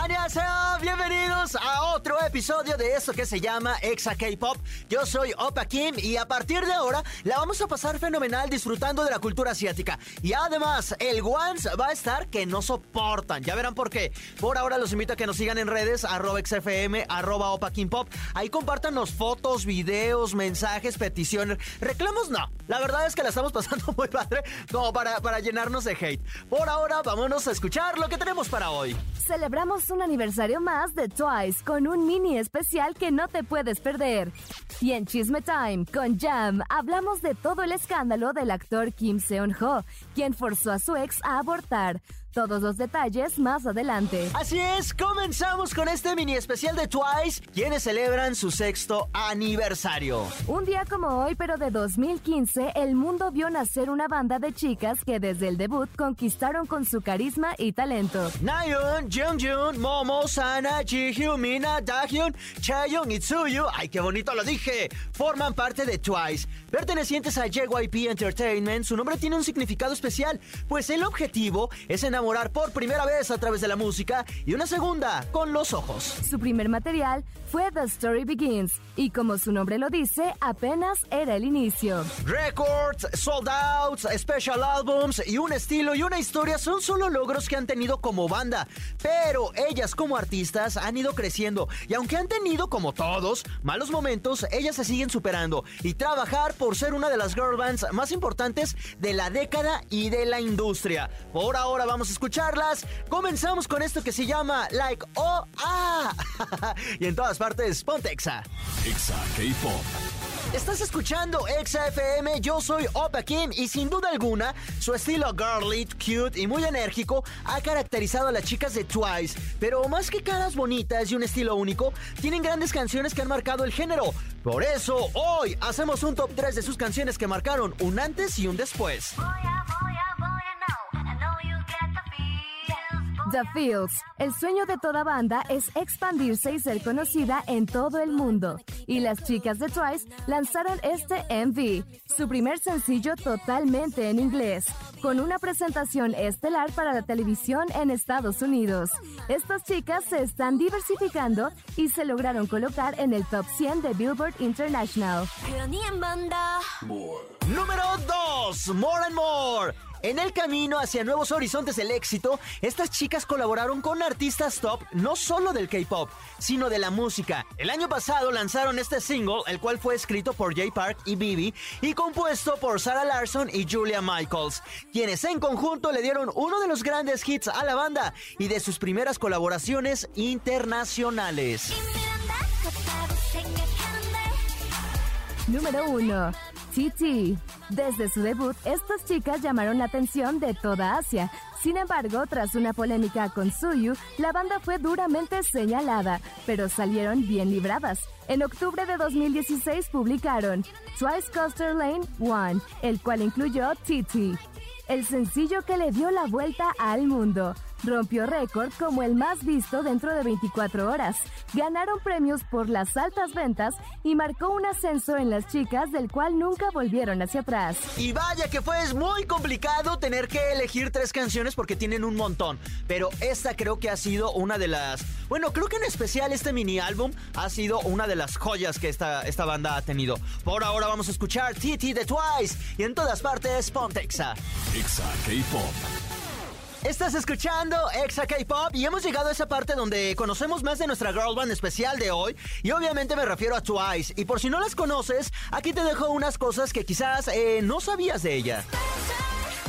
¡Annyeonghaseyo! Bienvenidos a otro episodio de esto que se llama Exa K-Pop. Yo soy Opa Kim y a partir de ahora la vamos a pasar fenomenal disfrutando de la cultura asiática. Y además, el Once va a estar que no soportan. Ya verán por qué. Por ahora los invito a que nos sigan en redes, arroba XFM, arroba Opa. Ahí compártanos fotos, videos, mensajes, peticiones. Reclamos no. La verdad es que la estamos pasando muy padre como para, para llenarnos de hate. Por ahora, vámonos a escuchar lo que tenemos para hoy. Celebramos un aniversario más de Twice con un mini especial que no te puedes perder. Y en Chisme Time, con Jam, hablamos de todo el escándalo del actor Kim Seon-ho, quien forzó a su ex a abortar. Todos los detalles más adelante. Así es, comenzamos con este mini especial de Twice, quienes celebran su sexto aniversario. Un día como hoy, pero de 2015, el mundo vio nacer una banda de chicas que desde el debut conquistaron con su carisma y talento. Nayeon, Jeongjun, Momo, Sana, Jihyun, Mina, Dahyun, Chaeyoung y Tsuyu, ay qué bonito lo dije, forman parte de Twice. Pertenecientes a JYP Entertainment, su nombre tiene un significado especial, pues el objetivo es enamorar por primera vez a través de la música y una segunda con los ojos. Su primer material fue The Story Begins y como su nombre lo dice, apenas era el inicio. Records, sold outs, special albums y un estilo y una historia son solo logros que han tenido como banda, pero ellas como artistas han ido creciendo y aunque han tenido como todos malos momentos, ellas se siguen superando y trabajar por ser una de las girl bands más importantes de la década y de la industria. Por ahora vamos a escucharlas. Comenzamos con esto que se llama Like Oh Ah. y en todas partes, ponte Exa. Exa K-Pop. Estás escuchando Exa FM, yo soy Opa Kim y sin duda alguna su estilo girly, cute y muy enérgico ha caracterizado a las chicas de Twice. Pero más que caras bonitas y un estilo único, tienen grandes canciones que han marcado el género. Por eso hoy hacemos un top 3 de sus canciones que marcaron un antes y un después. The Fields. El sueño de toda banda es expandirse y ser conocida en todo el mundo. Y las chicas de Twice lanzaron este MV, su primer sencillo totalmente en inglés, con una presentación estelar para la televisión en Estados Unidos. Estas chicas se están diversificando y se lograron colocar en el top 100 de Billboard International. Número 2, More and More. En el camino hacia nuevos horizontes del éxito, estas chicas colaboraron con artistas top no solo del K-pop, sino de la música. El año pasado lanzaron este single, el cual fue escrito por Jay Park y Bibi y compuesto por Sarah Larson y Julia Michaels, quienes en conjunto le dieron uno de los grandes hits a la banda y de sus primeras colaboraciones internacionales. Número 1. TT. Desde su debut, estas chicas llamaron la atención de toda Asia. Sin embargo, tras una polémica con Suyu, la banda fue duramente señalada, pero salieron bien libradas. En octubre de 2016 publicaron Twice Coaster Lane 1, el cual incluyó TT, el sencillo que le dio la vuelta al mundo. Rompió récord como el más visto dentro de 24 horas. Ganaron premios por las altas ventas y marcó un ascenso en las chicas del cual nunca volvieron hacia atrás. Y vaya que fue muy complicado tener que elegir tres canciones porque tienen un montón. Pero esta creo que ha sido una de las... Bueno, creo que en especial este mini álbum ha sido una de las joyas que esta, esta banda ha tenido. Por ahora vamos a escuchar TT de Twice y en todas partes Pontexa. Exa K-Pop. Estás escuchando Exa K-Pop y hemos llegado a esa parte donde conocemos más de nuestra girl band especial de hoy y obviamente me refiero a Twice y por si no las conoces, aquí te dejo unas cosas que quizás eh, no sabías de ella.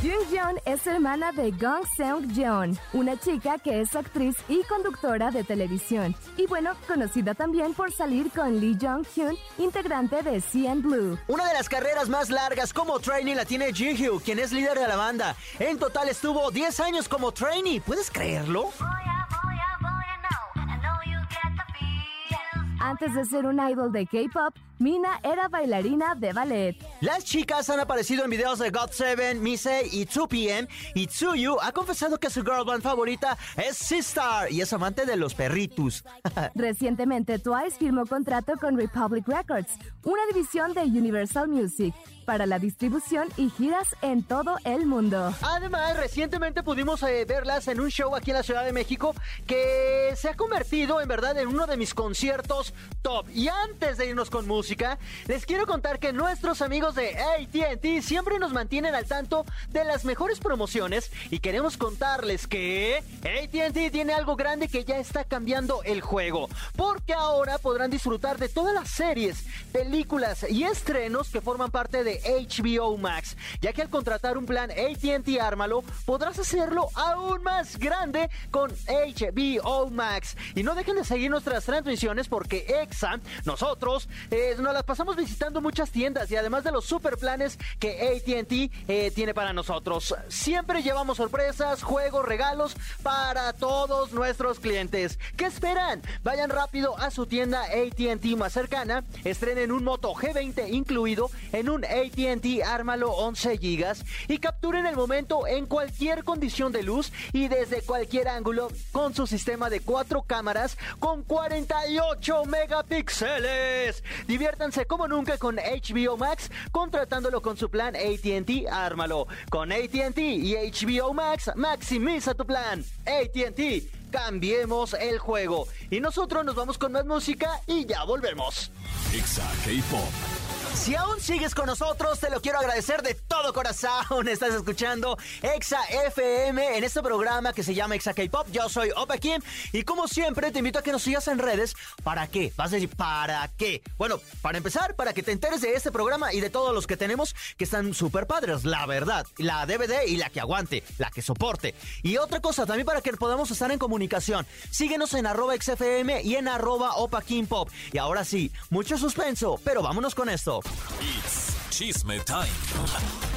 Jung es hermana de Gong Seung Jeon, una chica que es actriz y conductora de televisión. Y bueno, conocida también por salir con Lee Jong Hyun, integrante de CN Blue. Una de las carreras más largas como trainee la tiene Jihyo, quien es líder de la banda. En total estuvo 10 años como trainee, ¿puedes creerlo? Antes de ser un idol de K-pop, Mina era bailarina de ballet. Las chicas han aparecido en videos de God7, Mise y 2PM y Tsuyu ha confesado que su girl band favorita es Sistar y es amante de los perritos. Recientemente Twice firmó contrato con Republic Records, una división de Universal Music para la distribución y giras en todo el mundo. Además, recientemente pudimos eh, verlas en un show aquí en la Ciudad de México que se ha convertido en verdad en uno de mis conciertos top. Y antes de irnos con música, les quiero contar que nuestros amigos de ATT siempre nos mantienen al tanto de las mejores promociones y queremos contarles que ATT tiene algo grande que ya está cambiando el juego. Porque ahora podrán disfrutar de todas las series, películas y estrenos que forman parte de HBO Max, ya que al contratar un plan ATT Ármalo podrás hacerlo aún más grande con HBO Max. Y no dejen de seguir nuestras transmisiones porque EXA, nosotros, eh, nos las pasamos visitando muchas tiendas y además de los super planes que ATT eh, tiene para nosotros. Siempre llevamos sorpresas, juegos, regalos para todos nuestros clientes. ¿Qué esperan? Vayan rápido a su tienda ATT más cercana, estrenen un Moto G20 incluido en un ATT Ármalo 11 GB y capturen el momento en cualquier condición de luz y desde cualquier ángulo con su sistema de cuatro cámaras con 48 megapíxeles. Diviértanse como nunca con HBO Max contratándolo con su plan ATT Ármalo. Con ATT y HBO Max maximiza tu plan. ATT cambiemos el juego. Y nosotros nos vamos con más música y ya volvemos. Si aún sigues con nosotros, te lo quiero agradecer de todo corazón. Estás escuchando Exa FM en este programa que se llama Exa K-Pop. Yo soy Opa Kim y como siempre te invito a que nos sigas en redes. ¿Para qué? Vas a decir, ¿para qué? Bueno, para empezar, para que te enteres de este programa y de todos los que tenemos que están súper padres, la verdad. La DVD y la que aguante, la que soporte. Y otra cosa, también para que podamos estar en comunicación. Síguenos en arroba XFM y en arroba Opa Kim Pop. Y ahora sí, mucho suspenso, pero vámonos con esto. It's Chisme Time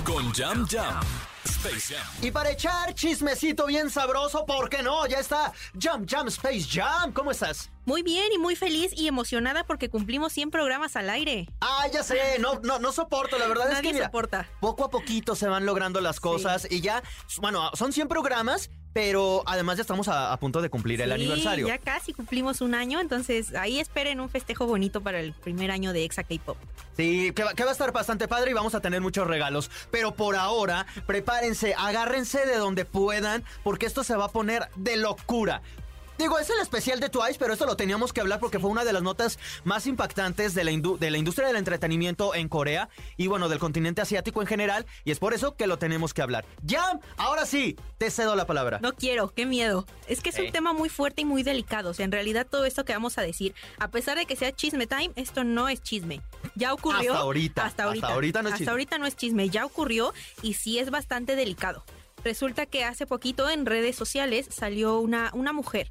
con Jam Jam. Space Jam. Y para echar chismecito bien sabroso, ¿por qué no? Ya está Jam Jam Space Jam. ¿Cómo estás? Muy bien y muy feliz y emocionada porque cumplimos 100 programas al aire. Ah, ya sé, no, no, no soporto, la verdad es que mira, soporta. poco a poquito se van logrando las cosas y ya, bueno, son 100 programas, pero además ya estamos a, a punto de cumplir el aniversario. Ya casi cumplimos un año, entonces ahí esperen un festejo bonito para el primer año de Exa K-Pop. Sí, que va, que va a estar bastante padre y vamos a tener muchos regalos. Pero por ahora, prepárense, agárrense de donde puedan, porque esto se va a poner de locura. Digo, es el especial de Twice, pero esto lo teníamos que hablar porque fue una de las notas más impactantes de la, indu- de la industria del entretenimiento en Corea y bueno, del continente asiático en general, y es por eso que lo tenemos que hablar. Ya, ahora sí, te cedo la palabra. No quiero, qué miedo. Es que es Eh. un tema muy fuerte y muy delicado. O sea, en realidad todo esto que vamos a decir, a pesar de que sea chisme time, esto no es chisme. Ya ocurrió. Hasta ahorita, Hasta ahorita. hasta ahorita no es Hasta chisme. ahorita no es chisme. Ya ocurrió y sí es bastante delicado. Resulta que hace poquito en redes sociales salió una, una mujer,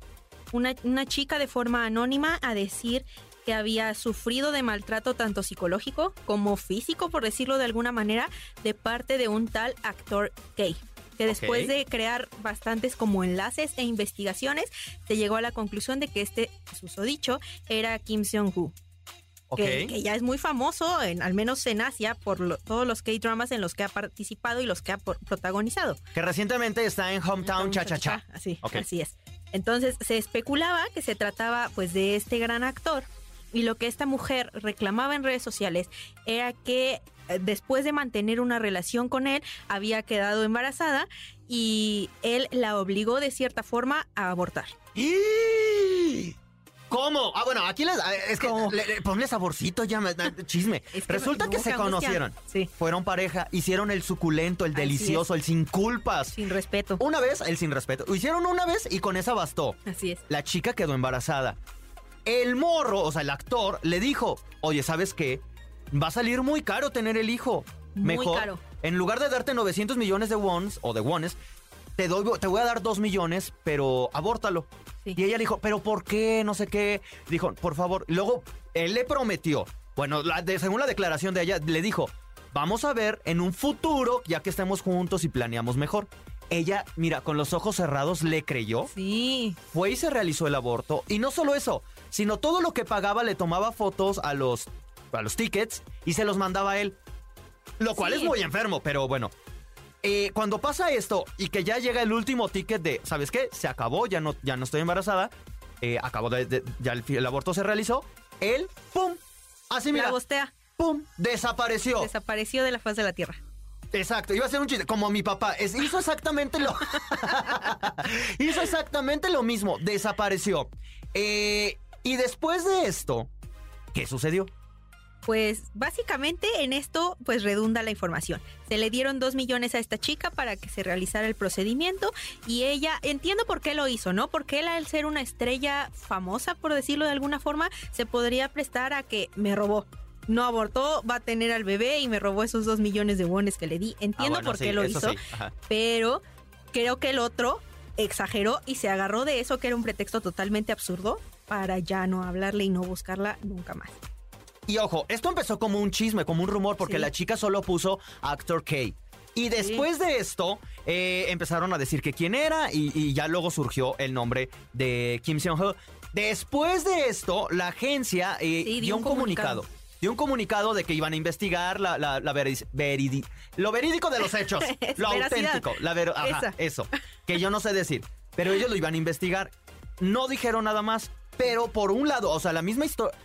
una, una chica de forma anónima a decir que había sufrido de maltrato tanto psicológico como físico, por decirlo de alguna manera, de parte de un tal actor gay. Que después de crear bastantes como enlaces e investigaciones, se llegó a la conclusión de que este susodicho era Kim Seong-gu ok. que, que ya es muy famoso, en, al menos en Asia, por lo- todos los K-dramas en los que ha participado y los que ha por- protagonizado. Que recientemente está en Hometown Cha Cha Cha. Así, así es. Entonces se especulaba que se trataba pues de este gran actor y lo que esta mujer reclamaba en redes sociales era que eh, después de mantener una relación con él había quedado embarazada y él la obligó de cierta forma a abortar. ¿Cómo? Ah, bueno, aquí les. ah, Es que le- le- ponle saborcito ya, me- chisme. Es que Resulta que se conocieron. Sí. Fueron pareja, hicieron el suculento, el delicioso, el sin culpas. Sin respeto. Una vez, el sin respeto. Lo hicieron una vez y con esa bastó. Así es. La chica quedó embarazada. El morro, o sea, el actor, le dijo: Oye, ¿sabes qué? Va a salir muy caro tener el hijo. Muy Mejor, caro. en lugar de darte 900 millones de wons o de wones, te, doy, te voy a dar 2 millones, pero abórtalo. Sí. Y ella dijo, ¿pero por qué? No sé qué. Dijo, por favor. Luego él le prometió, bueno, la de- según la declaración de ella, le dijo, vamos a ver en un futuro, ya que estemos juntos y planeamos mejor. Ella, mira, con los ojos cerrados le creyó, Sí. fue y se realizó el aborto. Y no solo eso, sino todo lo que pagaba le tomaba fotos a los a los tickets y se los mandaba a él. Lo cual Sí. es muy enfermo, pero bueno. Eh, cuando pasa esto y que ya llega el último ticket de, ¿sabes qué? Se acabó, ya no, ya no estoy embarazada, eh, acabó de, de- ya el, el aborto se realizó, él, ¡pum! Así mira, La bostea ¡pum! Desapareció. desapareció de la faz de la tierra. Exacto, iba a ser un chiste, como mi papá, es- hizo exactamente lo... hizo exactamente lo mismo, desapareció. Eh, y después de esto, ¿qué sucedió? Pues básicamente en esto pues redunda la información. Se le dieron dos millones a esta chica para que se realizara el procedimiento y ella, entiendo por qué lo hizo, ¿no? Porque él al ser una estrella famosa, por decirlo de alguna forma, se podría prestar a que me robó. No abortó, va a tener al bebé y me robó esos dos millones de wones que le di. Entiendo Ah, bueno, por sí, qué lo hizo, sí, pero creo que el otro exageró y se agarró de eso que era un pretexto totalmente absurdo para ya no hablarle y no buscarla nunca más. Y ojo, esto empezó como un chisme, como un rumor, porque Sí. la chica solo puso Actor K. Y después de esto, eh, empezaron a decir que quién era y, y ya luego surgió el nombre de Kim Seon-ho. Después de esto, la agencia eh, Sí, dio un comunicado. Dio un comunicado de que iban a investigar la, la, la veri- veridi- lo verídico de los hechos, lo auténtico, la ver- ajá, Esa. eso, que yo no sé decir, pero ellos lo iban a investigar. No dijeron nada más, pero por un lado, o sea, la misma historia,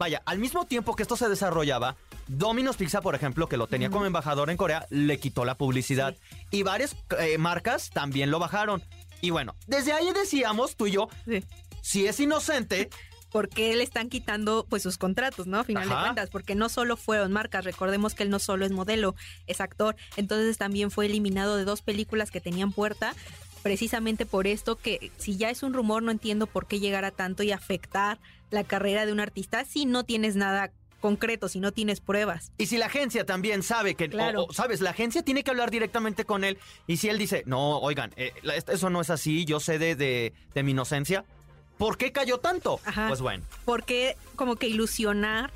vaya, al mismo tiempo que esto se desarrollaba, Domino's Pizza, por ejemplo, que lo tenía como embajador en Corea, le quitó la publicidad. Y varias eh, marcas también lo bajaron. Y bueno, desde ahí decíamos, tú y yo, Sí. si es inocente, ¿Por qué le están quitando pues sus contratos, no? A final de cuentas, porque no solo fueron marcas, recordemos que él no solo es modelo, es actor, entonces también fue eliminado de dos películas que tenían puerta, precisamente por esto que si ya es un rumor no entiendo por qué llegar a tanto y afectar la carrera de un artista si no tienes nada concreto, si no tienes pruebas. Y si la agencia también sabe que, Claro. o, sabes, la agencia tiene que hablar directamente con él. Y si él dice, no, oigan, eh, eso no es así, yo sé de, de- de mi inocencia, ¿por qué cayó tanto? Ajá. Pues bueno, ¿Por qué como que ilusionar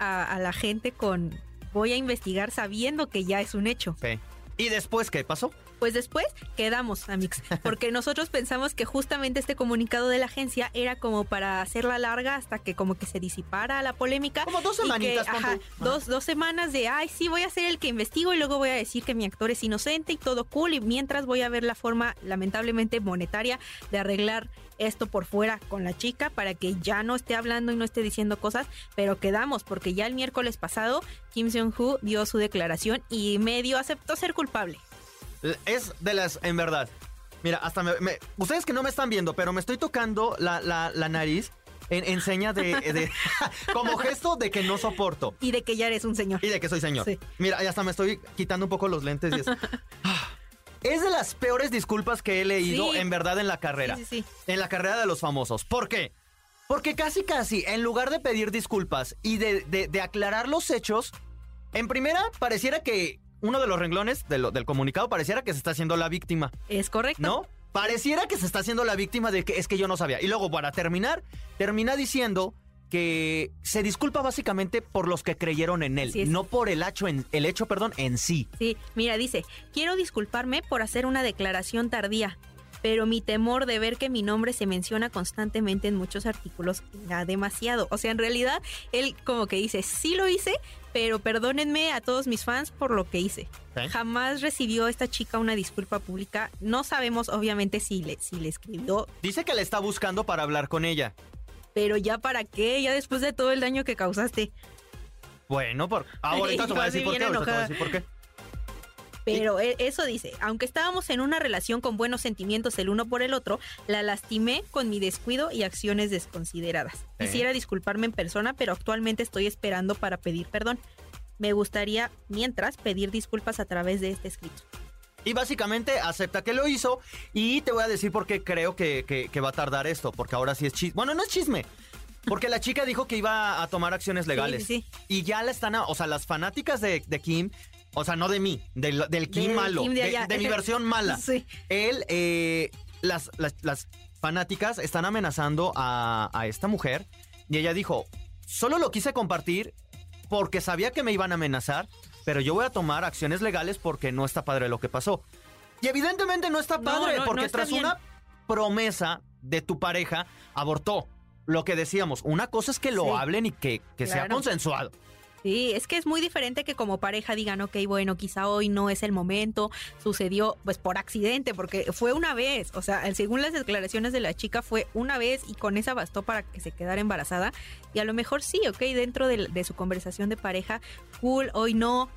a, a la gente con voy a investigar sabiendo que ya es un hecho? sí. ¿Y después qué pasó? Pues después quedamos, Amix, porque nosotros pensamos que justamente este comunicado de la agencia era como para hacerla larga hasta que como que se disipara la polémica. Como dos que, semanitas, ajá, dos, dos semanas de, ay, sí, voy a ser el que investigo y luego voy a decir que mi actor es inocente y todo cool y mientras voy a ver la forma, lamentablemente, monetaria de arreglar esto por fuera con la chica para que ya no esté hablando y no esté diciendo cosas, pero quedamos porque ya el miércoles pasado Kim Jong-ho dio su declaración y medio aceptó ser culpable. Es de las, en verdad. Mira, hasta me, me- ustedes que no me están viendo, pero me estoy tocando la, la- la nariz en, en seña de, de- como gesto de que no soporto. Y de que ya eres un señor. Y de que soy señor. Sí. Mira, y hasta me estoy quitando un poco los lentes. Y es, Ah. Es de las peores disculpas que he leído Sí. en verdad en la carrera. Sí, sí, En la carrera de los famosos. ¿Por qué? Porque casi casi, en lugar de pedir disculpas y de, de- de aclarar los hechos, en primera pareciera que uno de los renglones de lo- del comunicado pareciera que se está haciendo la víctima, Es correcto. ¿no? Pareciera que se está haciendo la víctima de que es que yo no sabía. Y luego, para terminar, termina diciendo que se disculpa básicamente por los que creyeron en él, no por el hecho en, el hecho, perdón, en sí. Sí, mira, dice, quiero disculparme por hacer una declaración tardía, pero mi temor de ver que mi nombre se menciona constantemente en muchos artículos era demasiado. O sea, en realidad, él como que dice, sí lo hice, pero perdónenme a todos mis fans por lo que hice. ¿Eh? Jamás recibió esta chica una disculpa pública. No sabemos, obviamente, si le, si le escribió, Dice que le está buscando para hablar con ella. pero ya para qué, ya después de todo el daño que causaste. Bueno, por ahorita te voy a decir por qué. Pero e- eso dice, aunque estábamos en una relación con buenos sentimientos el uno por el otro, la lastimé con mi descuido y acciones desconsideradas. Sí. Quisiera disculparme en persona, pero actualmente estoy esperando para pedir perdón. Me gustaría, mientras, pedir disculpas a través de este escrito. Y básicamente acepta que lo hizo. Y te voy a decir por qué creo que, que- que va a tardar esto. Porque ahora sí es chisme. Bueno, no es chisme. Porque la chica dijo que iba a tomar acciones legales. sí, Y ya la están. a- o sea, las fanáticas de, de Kim. O sea, no de mí, del, del Kim malo. Kim de de, allá. de mi versión mala. Sí. Él, eh, las, las, las fanáticas están amenazando a, a esta mujer. Y ella dijo: Solo lo quise compartir porque sabía que me iban a amenazar. Pero yo voy a tomar acciones legales porque no está padre lo que pasó. Y evidentemente no está padre, no, porque no está tras bien. una promesa de tu pareja, abortó. Lo que decíamos, una cosa es que lo Sí. hablen y que, que sea consensuado. Sí, es que es muy diferente que como pareja digan, ok, bueno, quizá hoy no es el momento, sucedió pues por accidente, porque fue una vez, o sea, según las declaraciones de la chica fue una vez y con esa bastó para que se quedara embarazada y a lo mejor sí, ok, dentro de, de su conversación de pareja, cool, hoy no,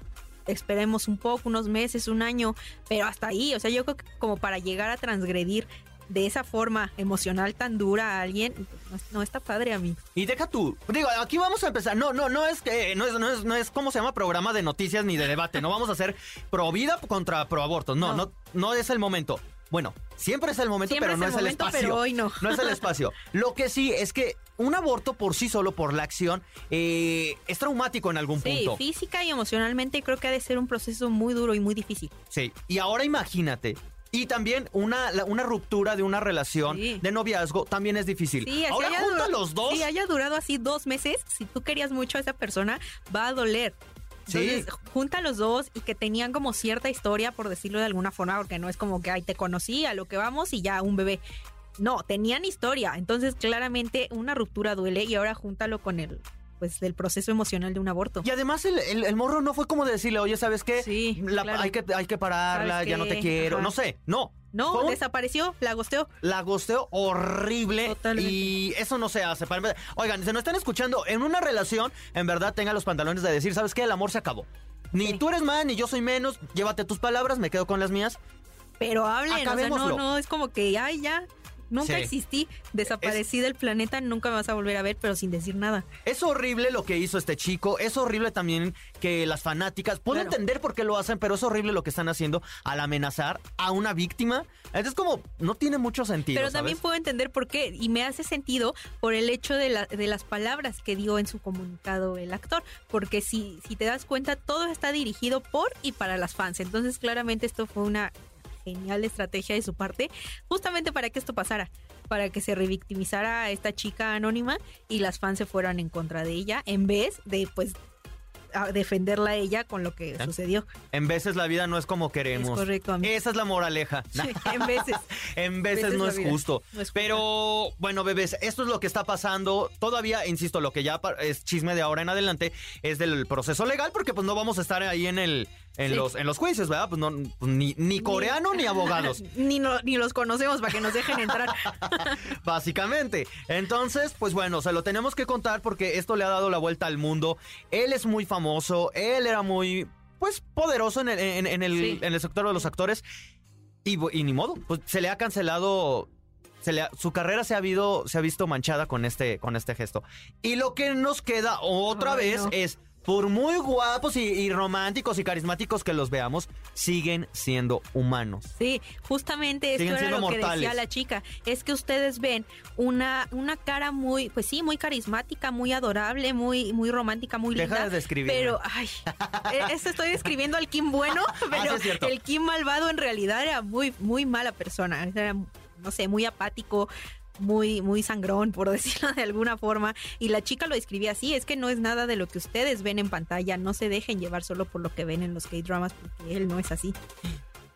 esperemos un poco, unos meses, un año, pero hasta ahí, o sea, yo creo que como para llegar a transgredir de esa forma emocional tan dura a alguien, pues, no, está padre a mí. Y deja tú, digo, aquí vamos a empezar. No, no, no es que no es, no es, no es como se llama programa de noticias ni de debate. No vamos a hacer pro vida contra pro aborto. No, no, no, es el momento. Bueno, siempre es el momento, pero no es, el espacio. Pero hoy no. No es el espacio. Lo que sí es que un aborto por sí solo, por la acción, eh, es traumático en algún punto. Sí, física y emocionalmente creo que ha de ser un proceso muy duro y muy difícil. Sí, y ahora imagínate y también una, una ruptura de una relación de noviazgo también es difícil. Sí, Ahora junta los dos. Si haya durado así dos meses, si tú querías mucho a esa persona, va a doler. Entonces, junta los dos y que tenían como cierta historia, por decirlo de alguna forma, porque no es como que, ay, te conocí, a lo que vamos y ya un bebé. No, tenían historia. Entonces, claramente una ruptura duele y ahora júntalo con el pues del proceso emocional de un aborto. Y además el, morro no fue como decirle, oye, ¿sabes qué? Sí, hay, que, hay que pararla, ya no te quiero. No sé, no. No, desapareció, la gosteó. La gosteó horrible. Totalmente. Y eso no se hace. Oigan, se nos están escuchando en una relación, en verdad tenga los pantalones de decir, ¿sabes qué? El amor se acabó. Ni tú eres más, ni yo soy menos. Llévate tus palabras, me quedo con las mías. Pero hablen, o sea, no, no, es como que, ay, ya, Nunca existí, desaparecí del planeta, nunca me vas a volver a ver, pero sin decir nada. Es horrible lo que hizo este chico, es horrible también que las fanáticas, puedo entender por qué lo hacen, pero es horrible lo que están haciendo al amenazar a una víctima. Es como, no tiene mucho sentido. Pero también puedo entender por qué, y me hace sentido por el hecho de, de las palabras que dio en su comunicado el actor, porque si, si te das cuenta, todo está dirigido por y para las fans. Entonces, claramente esto fue una genial estrategia de su parte, justamente para que esto pasara, para que se revictimizara a esta chica anónima y las fans se fueran en contra de ella, en vez de pues defenderla a ella con lo que ¿Eh? sucedió. En veces la vida no es como queremos. Es correcto. Esa es la moraleja. en veces. en veces, no, es justo. Pero bueno, bebés, esto es lo que está pasando. Todavía, insisto, lo que ya es chisme de ahora en adelante es del proceso legal, porque pues no vamos a estar ahí en el en, los, en los juicios, ¿verdad? Pues no, pues, ni, ni coreano ni, abogados. ni, ni los conocemos para que nos dejen entrar. Básicamente. Entonces, pues bueno, se lo tenemos que contar porque esto le ha dado la vuelta al mundo. Él es muy famoso, él era muy, pues, poderoso en el, en, el, en el sector de los actores. Y, y, ni modo, pues se le ha cancelado se le su carrera se ha, habido, se ha visto manchada con este, con este gesto. Y lo que nos queda otra vez es por muy guapos y, románticos y carismáticos que los veamos, siguen siendo humanos. Sí, justamente esto era lo que decía la chica. Es que ustedes ven una, una cara muy, pues sí, muy carismática, muy adorable, muy, muy romántica, muy linda. Deja de describir. Pero, ay, e, esto estoy describiendo al Kim bueno, ah, pero el Kim malvado en realidad era muy, muy mala persona. Era, no sé, muy apático, muy, muy sangrón, por decirlo de alguna forma. Y la chica lo escribía así, es que no es nada de lo que ustedes ven en pantalla, no se dejen llevar solo por lo que ven en los K-Dramas, porque él no es así.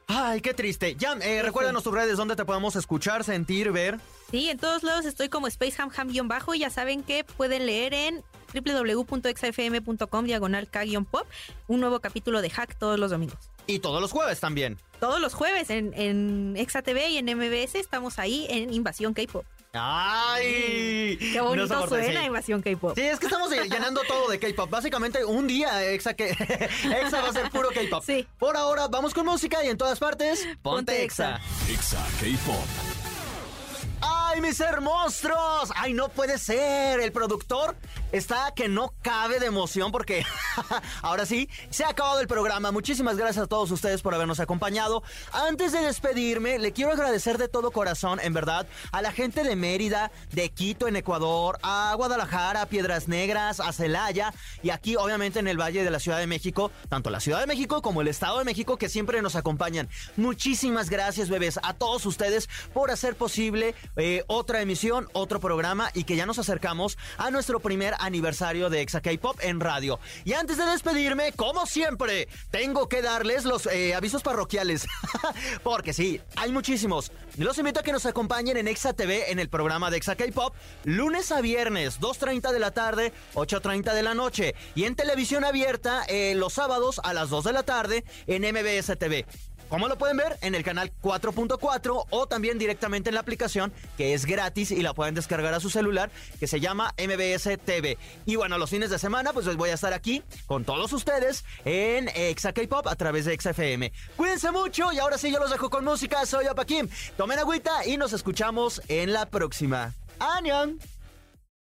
Ay, qué triste. Ya, eh, recuérdanos tus redes donde te podemos escuchar, sentir, ver. Sí, en todos lados estoy como SpaceHamHam-bajo y ya saben que pueden leer en www.exafm.com diagonal K-pop un nuevo capítulo de Hack todos los domingos. Y todos los jueves también. Todos los jueves en, en Exa TV y en MBS estamos ahí en Invasión K-pop. ¡Ay! Qué bonito suena Invasión K-pop. Sí, es que estamos llenando todo de K-pop. Básicamente, un día Exa, que, Exa va a ser puro K-pop. Sí. Por ahora, vamos con música y en todas partes, ponte, Exa. Exa K-pop. ¡Ay, mis hermosos! ¡Ay, no puede ser! El productor está que no cabe de emoción porque ahora sí, se ha acabado el programa. Muchísimas gracias a todos ustedes por habernos acompañado. Antes de despedirme, le quiero agradecer de todo corazón, en verdad, a la gente de Mérida, de Quito en Ecuador, a Guadalajara, a Piedras Negras, a Celaya y aquí, obviamente, en el Valle de la Ciudad de México, tanto la Ciudad de México como el Estado de México que siempre nos acompañan. Muchísimas gracias, bebés, a todos ustedes por hacer posible eh, otra emisión, otro programa y que ya nos acercamos a nuestro primer aniversario de Exa K-Pop en radio. Y antes de despedirme, como siempre, tengo que darles los eh, avisos parroquiales. Porque sí, hay muchísimos. Los invito a que nos acompañen en Exa TV en el programa de Exa K-Pop, lunes a viernes, 2.30 de la tarde, 8.30 de la noche. Y en televisión abierta, eh, los sábados a las 2 de la tarde en MBS TV. ¿Cómo lo pueden ver? En el canal 4.4 o también directamente en la aplicación que es gratis y la pueden descargar a su celular que se llama MBS TV. Y bueno, los fines de semana pues voy a estar aquí con todos ustedes en Exa K-Pop a través de XFM. Cuídense mucho y ahora sí yo los dejo con música. Soy Opa Kim. Tomen agüita y nos escuchamos en la próxima. ¡Anion!